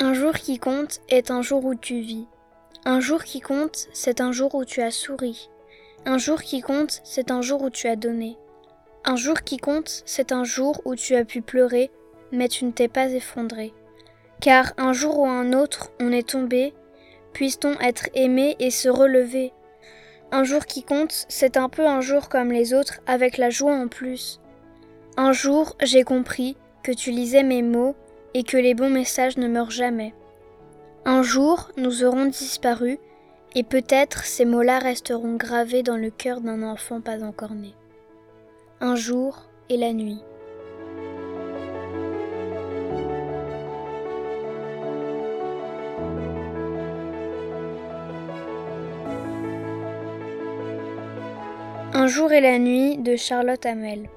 Un jour qui compte est un jour où tu vis. Un jour qui compte, c'est un jour où tu as souri. Un jour qui compte, c'est un jour où tu as donné. Un jour qui compte, c'est un jour où tu as pu pleurer, mais tu ne t'es pas effondré. Car un jour ou un autre, on est tombé, puisse-t-on être aimé et se relever. Un jour qui compte, c'est un peu un jour comme les autres, avec la joie en plus. Un jour, j'ai compris que tu lisais mes mots et que les bons messages ne meurent jamais. Un jour, nous aurons disparu, et peut-être ces mots-là resteront gravés dans le cœur d'un enfant pas encore né. Un jour et la nuit. Un jour et la nuit de Charlotte Hamel.